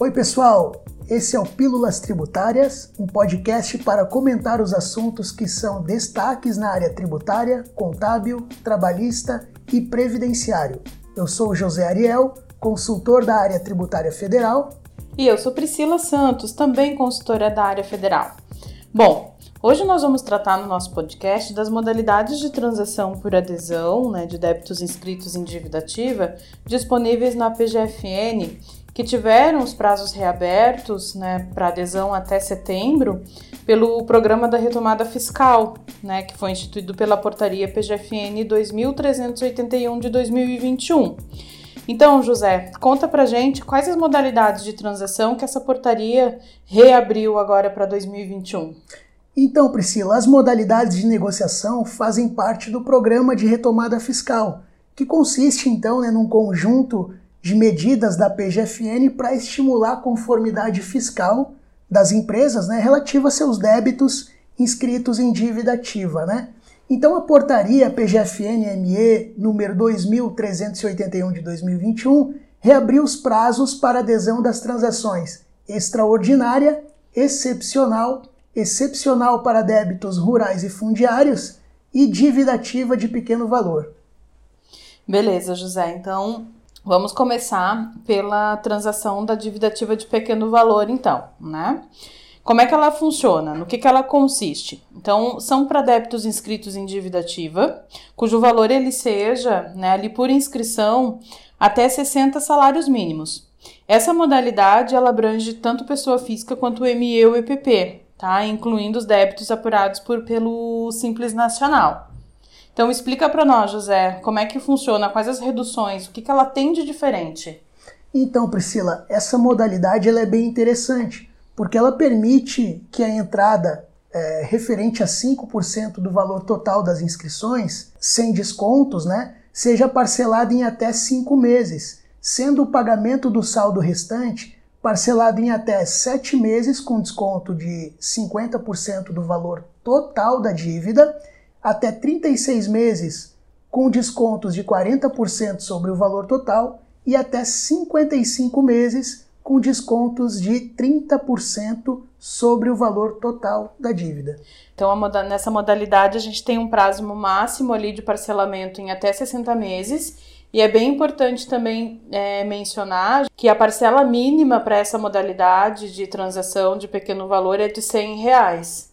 Oi, pessoal! Esse é o Pílulas Tributárias, um podcast para comentar os assuntos que são destaques na área tributária, contábil, trabalhista e previdenciário. Eu sou José Ariel, consultor da área tributária federal. E eu sou Priscila Santos, também consultora da área federal. Bom, Hoje nós vamos tratar no nosso podcast das modalidades de transação por adesão né, de débitos inscritos em dívida ativa disponíveis na PGFN que tiveram os prazos reabertos né, para adesão até setembro pelo Programa da Retomada Fiscal, né, que foi instituído pela Portaria PGFN 2381 de 2021. Então, José, conta pra gente quais as modalidades de transação que essa portaria reabriu agora para 2021. Então, Priscila, as modalidades de negociação fazem parte do programa de retomada fiscal, que consiste então né, num conjunto de medidas da PGFN para estimular a conformidade fiscal das empresas né, relativa a seus débitos inscritos em dívida ativa. Né? Então, a portaria PGFN-ME número 2381 de 2021 reabriu os prazos para adesão das transações extraordinária, excepcional excepcional para débitos rurais e fundiários e dívida ativa de pequeno valor. Beleza, José. Então, vamos começar pela transação da dívida ativa de pequeno valor, então, né? Como é que ela funciona? No que, que ela consiste? Então, são para débitos inscritos em dívida ativa, cujo valor ele seja, né, ali por inscrição, até 60 salários mínimos. Essa modalidade ela abrange tanto pessoa física quanto ME ou EPP, tá? Incluindo os débitos apurados por, pelo Simples Nacional. Então explica para nós, José, como é que funciona, quais as reduções, o que, que ela tem de diferente? Então, Priscila, essa modalidade ela é bem interessante, porque ela permite que a entrada é, referente a 5% do valor total das inscrições, sem descontos, né, seja parcelada em até 5 meses, sendo o pagamento do saldo restante parcelado em até 7 meses com desconto de 50% do valor total da dívida, até 36 meses com descontos de 40% sobre o valor total e até 55 meses com descontos de 30% sobre o valor total da dívida. Então, nessa modalidade, a gente tem um prazo máximo ali de parcelamento em até 60 meses e é bem importante também é, mencionar que a parcela mínima para essa modalidade de transação de pequeno valor é de 100 reais.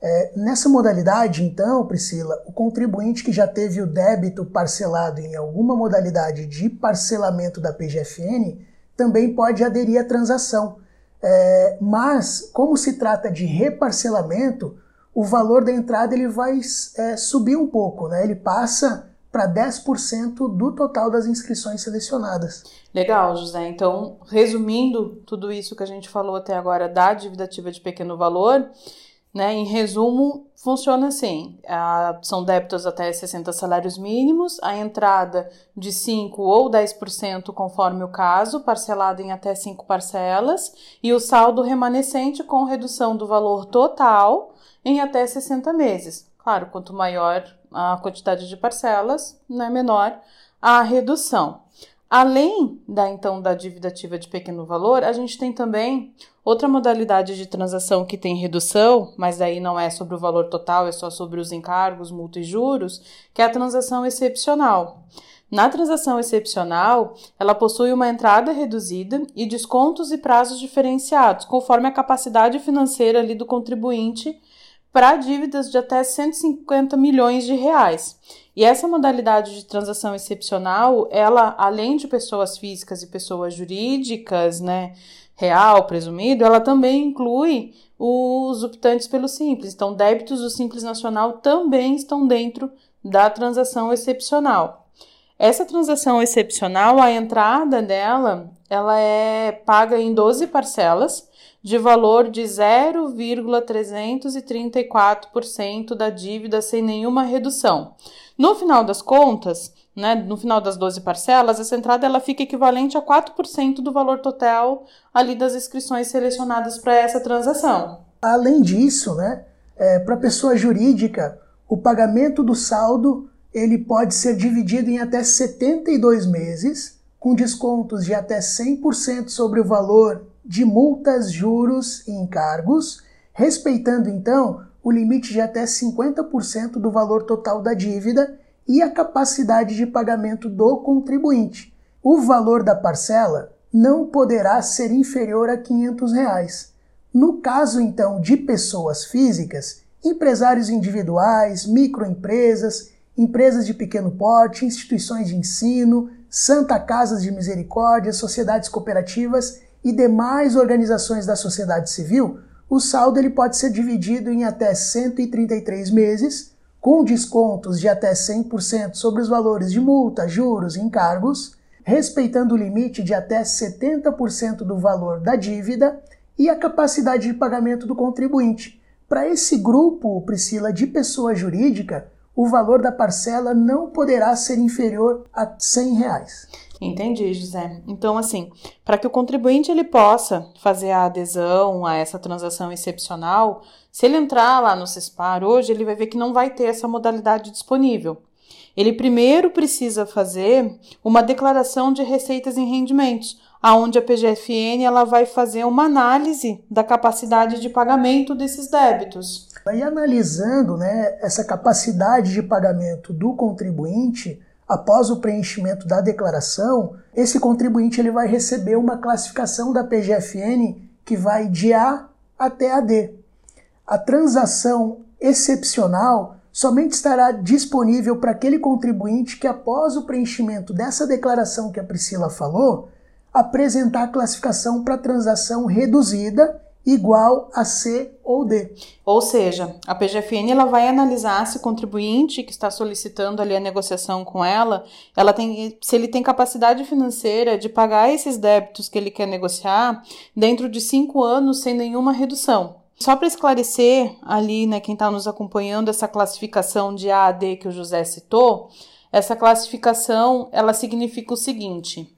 É, nessa modalidade, então, Priscila, o contribuinte que já teve o débito parcelado em alguma modalidade de parcelamento da PGFN também pode aderir à transação. É, mas, como se trata de reparcelamento, o valor da entrada ele vai é, subir um pouco, né? ele passa para 10% do total das inscrições selecionadas. Legal, José. Então, resumindo tudo isso que a gente falou até agora da dívida ativa de pequeno valor, né, em resumo, funciona assim: a, são débitos até 60 salários mínimos, a entrada de 5 ou 10%, conforme o caso, parcelado em até 5 parcelas, e o saldo remanescente com redução do valor total em até 60 meses. Claro, quanto maior a quantidade de parcelas, né, menor a redução. Além da então da dívida ativa de pequeno valor, a gente tem também outra modalidade de transação que tem redução, mas daí não é sobre o valor total, é só sobre os encargos, multa e juros, que é a transação excepcional. Na transação excepcional, ela possui uma entrada reduzida e descontos e prazos diferenciados, conforme a capacidade financeira ali do contribuinte para dívidas de até 150 milhões de reais. E essa modalidade de transação excepcional, ela, além de pessoas físicas e pessoas jurídicas, né, real, presumido, ela também inclui os optantes pelo Simples. Então, débitos do Simples Nacional também estão dentro da transação excepcional. Essa transação excepcional, a entrada dela, ela é paga em 12 parcelas de valor de 0,334% da dívida sem nenhuma redução. No final das contas, né, no final das 12 parcelas, essa entrada ela fica equivalente a 4% do valor total ali das inscrições selecionadas para essa transação. Além disso, né, é, para pessoa jurídica, o pagamento do saldo ele pode ser dividido em até 72 meses, com descontos de até 100% sobre o valor de multas, juros e encargos, respeitando então o limite de até 50% do valor total da dívida e a capacidade de pagamento do contribuinte. O valor da parcela não poderá ser inferior a 500 reais. No caso então de pessoas físicas, empresários individuais, microempresas, empresas de pequeno porte, instituições de ensino, Santa Casas de Misericórdia, sociedades cooperativas e demais organizações da sociedade civil, o saldo ele pode ser dividido em até 133 meses, com descontos de até 100% sobre os valores de multa, juros e encargos, respeitando o limite de até 70% do valor da dívida e a capacidade de pagamento do contribuinte. Para esse grupo, Priscila, de pessoa jurídica, o valor da parcela não poderá ser inferior a 100 reais. Entendi, José. Então, assim, para que o contribuinte ele possa fazer a adesão a essa transação excepcional, se ele entrar lá no CESPAR hoje, ele vai ver que não vai ter essa modalidade disponível. Ele primeiro precisa fazer uma declaração de receitas e rendimentos, aonde a PGFN ela vai fazer uma análise da capacidade de pagamento desses débitos. E analisando né, essa capacidade de pagamento do contribuinte, após o preenchimento da declaração, esse contribuinte ele vai receber uma classificação da PGFN que vai de A até a D. A transação excepcional somente estará disponível para aquele contribuinte que, após o preenchimento dessa declaração que a Priscila falou, apresentar a classificação para transação reduzida igual a C ou D. Ou seja, a PGFN ela vai analisar se o contribuinte que está solicitando ali a negociação com ela, ela tem, se ele tem capacidade financeira de pagar esses débitos que ele quer negociar dentro de cinco anos sem nenhuma redução. Só para esclarecer ali, né, quem está nos acompanhando essa classificação de A a D que o José citou, essa classificação ela significa o seguinte: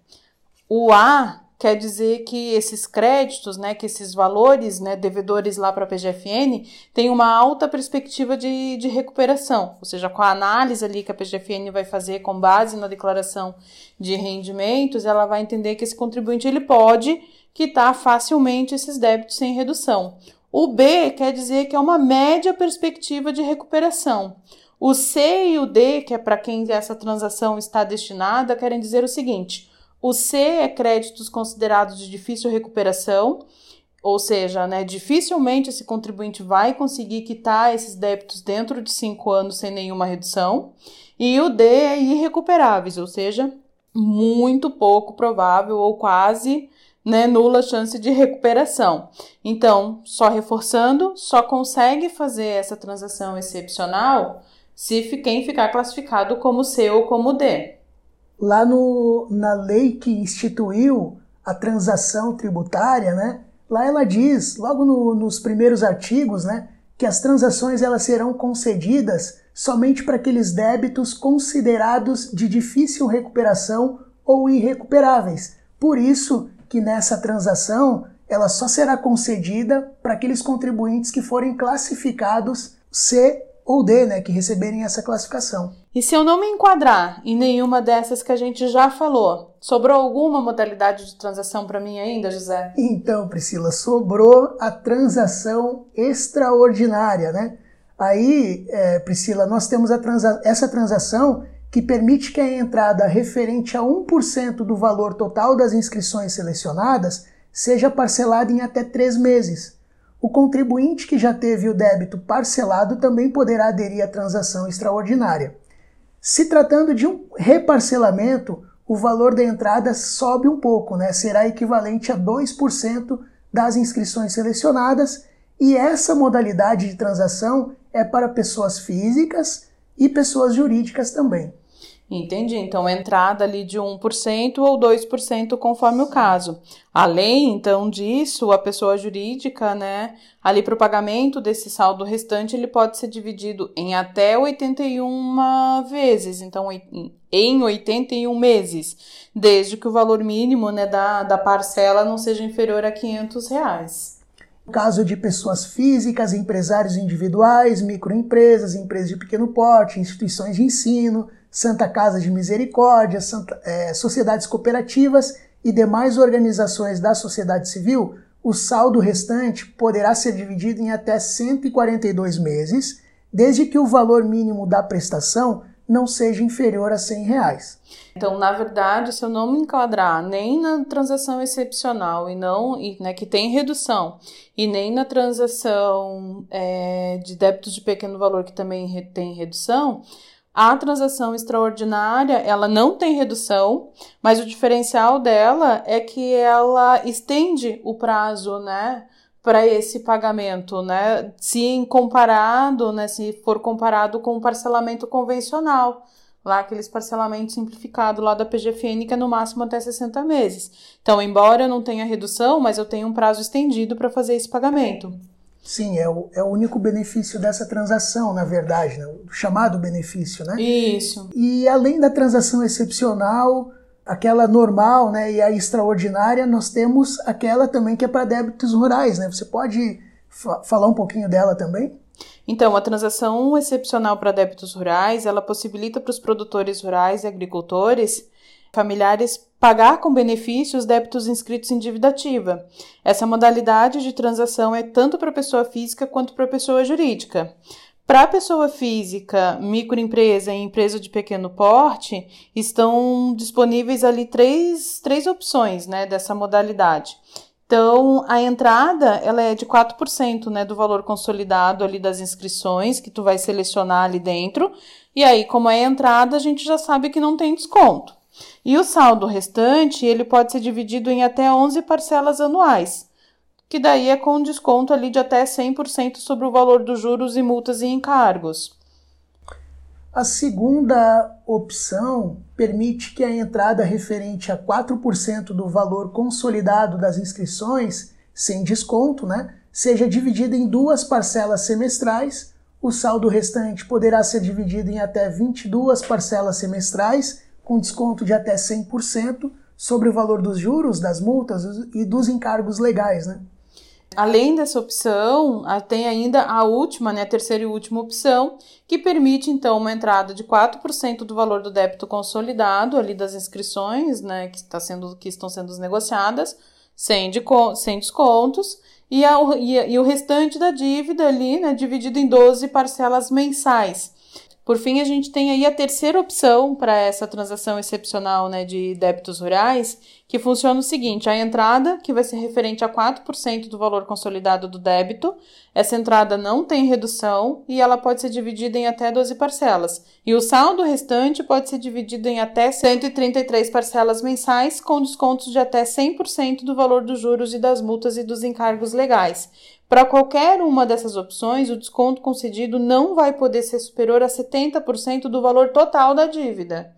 o A quer dizer que esses créditos, né, que esses valores, né, devedores lá para a PGFN, têm uma alta perspectiva de, de recuperação, ou seja, com a análise ali que a PGFN vai fazer com base na declaração de rendimentos, ela vai entender que esse contribuinte ele pode quitar facilmente esses débitos sem redução. O B quer dizer que é uma média perspectiva de recuperação. O C e o D, que é para quem essa transação está destinada, querem dizer o seguinte: o C é créditos considerados de difícil recuperação, ou seja, né, dificilmente esse contribuinte vai conseguir quitar esses débitos dentro de cinco anos sem nenhuma redução. E o D é irrecuperáveis, ou seja, muito pouco provável ou quase né, nula chance de recuperação. Então, só reforçando, só consegue fazer essa transação excepcional se quem ficar classificado como C ou como D lá no, na lei que instituiu a transação tributária, né? Lá ela diz, logo no, nos primeiros artigos, né, que as transações elas serão concedidas somente para aqueles débitos considerados de difícil recuperação ou irrecuperáveis. Por isso que nessa transação ela só será concedida para aqueles contribuintes que forem classificados C ou D, né, que receberem essa classificação. E se eu não me enquadrar em nenhuma dessas que a gente já falou, sobrou alguma modalidade de transação para mim ainda, José? Então, Priscila, sobrou a transação extraordinária, né? Aí, é, Priscila, nós temos transa essa transação que permite que a entrada referente a 1% do valor total das inscrições selecionadas seja parcelada em até três meses. O contribuinte que já teve o débito parcelado também poderá aderir à transação extraordinária. Se tratando de um reparcelamento, o valor da entrada sobe um pouco, né? será equivalente a 2% das inscrições selecionadas, e essa modalidade de transação é para pessoas físicas e pessoas jurídicas também. Entendi. Então, entrada ali de 1% ou 2% conforme o caso. Além, então, disso, a pessoa jurídica, né, ali para o pagamento desse saldo restante, ele pode ser dividido em até 81 vezes. Então, em 81 meses, desde que o valor mínimo, né, da, da parcela não seja inferior a 500 reais. No caso de pessoas físicas, empresários individuais, microempresas, empresas de pequeno porte, instituições de ensino, Santa Casa de Misericórdia, Santa, é, sociedades cooperativas e demais organizações da sociedade civil, o saldo restante poderá ser dividido em até 142 meses, desde que o valor mínimo da prestação não seja inferior a 100 reais. Então, na verdade, se eu não me enquadrar nem na transação excepcional e não e, né, que tem redução e nem na transação é, de débitos de pequeno valor que também tem redução, a transação extraordinária, ela não tem redução, mas o diferencial dela é que ela estende o prazo, né, para esse pagamento, né, se comparado, né, se for comparado com o parcelamento convencional, lá aqueles parcelamentos simplificados lá da PGFN, que é no máximo até 60 meses. Então, embora eu não tenha redução, mas eu tenho um prazo estendido para fazer esse pagamento. Sim, é o, é o único benefício dessa transação, na verdade, né? o chamado benefício, né? Isso. E além da transação excepcional, aquela normal né, e a extraordinária, nós temos aquela também que é para débitos rurais, né? Você pode fa falar um pouquinho dela também? Então, a transação excepcional para débitos rurais, ela possibilita para os produtores rurais e agricultores familiares pagar com benefício os débitos inscritos em dívida ativa. Essa modalidade de transação é tanto para pessoa física quanto para pessoa jurídica. Para a pessoa física, microempresa e empresa de pequeno porte, estão disponíveis ali três, três opções né, dessa modalidade. Então, a entrada ela é de 4% né, do valor consolidado ali das inscrições que tu vai selecionar ali dentro. E aí, como é entrada, a gente já sabe que não tem desconto. E o saldo restante, ele pode ser dividido em até 11 parcelas anuais, que daí é com desconto ali de até 100% sobre o valor dos juros e multas e encargos. A segunda opção permite que a entrada referente a 4% do valor consolidado das inscrições, sem desconto, né, seja dividida em duas parcelas semestrais. O saldo restante poderá ser dividido em até 22 parcelas semestrais com desconto de até 100% sobre o valor dos juros, das multas e dos encargos legais, né? Além dessa opção, tem ainda a última, né, a terceira e última opção, que permite então uma entrada de 4% do valor do débito consolidado ali das inscrições, né, que, está sendo, que estão sendo negociadas, sem, de, sem descontos, e, a, e, e o restante da dívida ali, né, dividido em 12 parcelas mensais por fim, a gente tem aí a terceira opção para essa transação excepcional né, de débitos rurais, que funciona o seguinte: a entrada, que vai ser referente a 4% do valor consolidado do débito, essa entrada não tem redução e ela pode ser dividida em até 12 parcelas. E o saldo restante pode ser dividido em até 133 parcelas mensais, com descontos de até 100% do valor dos juros e das multas e dos encargos legais. Para qualquer uma dessas opções, o desconto concedido não vai poder ser superior a 70% do valor total da dívida.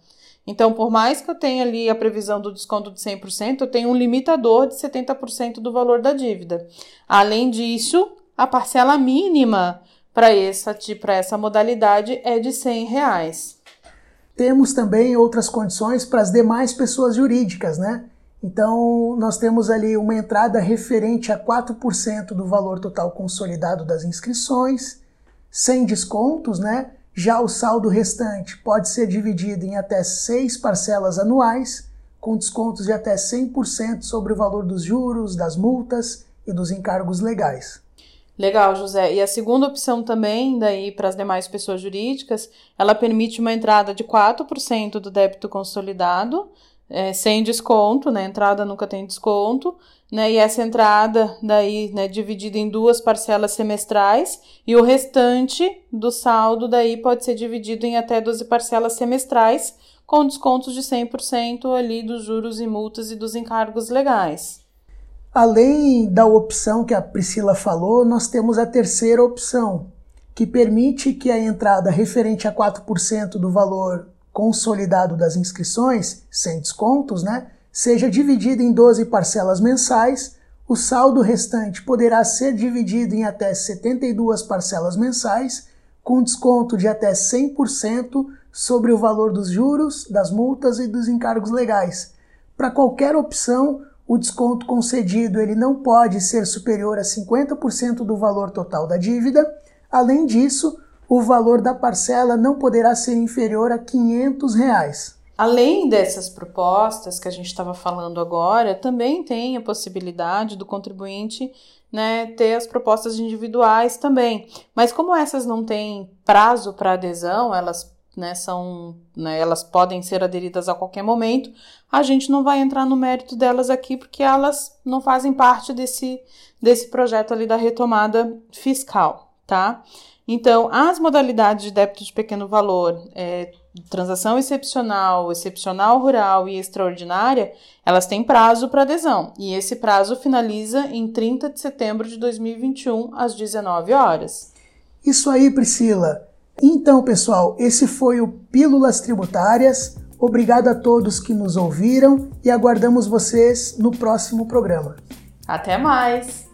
Então, por mais que eu tenha ali a previsão do desconto de 100%, eu tenho um limitador de 70% do valor da dívida. Além disso, a parcela mínima para essa, essa modalidade é de 100 reais. Temos também outras condições para as demais pessoas jurídicas, né? Então, nós temos ali uma entrada referente a 4% do valor total consolidado das inscrições, sem descontos, né? Já o saldo restante pode ser dividido em até seis parcelas anuais, com descontos de até 100% sobre o valor dos juros, das multas e dos encargos legais. Legal, José. E a segunda opção também, daí para as demais pessoas jurídicas, ela permite uma entrada de 4% do débito consolidado, é, sem desconto, né? Entrada nunca tem desconto, né? E essa entrada daí, né, dividida em duas parcelas semestrais e o restante do saldo daí pode ser dividido em até 12 parcelas semestrais com descontos de 100% ali dos juros e multas e dos encargos legais. Além da opção que a Priscila falou, nós temos a terceira opção, que permite que a entrada referente a 4% do valor consolidado das inscrições, sem descontos, né, seja dividido em 12 parcelas mensais, o saldo restante poderá ser dividido em até 72 parcelas mensais, com desconto de até 100% sobre o valor dos juros, das multas e dos encargos legais. Para qualquer opção, o desconto concedido ele não pode ser superior a 50% do valor total da dívida. Além disso, o valor da parcela não poderá ser inferior a 500 reais. Além dessas propostas que a gente estava falando agora, também tem a possibilidade do contribuinte né, ter as propostas individuais também. Mas como essas não têm prazo para adesão, elas né, são, né, elas podem ser aderidas a qualquer momento, a gente não vai entrar no mérito delas aqui porque elas não fazem parte desse, desse projeto ali da retomada fiscal, tá? Então, as modalidades de débito de pequeno valor, é, transação excepcional, excepcional rural e extraordinária, elas têm prazo para adesão. E esse prazo finaliza em 30 de setembro de 2021, às 19 horas. Isso aí, Priscila. Então, pessoal, esse foi o Pílulas Tributárias. Obrigado a todos que nos ouviram e aguardamos vocês no próximo programa. Até mais!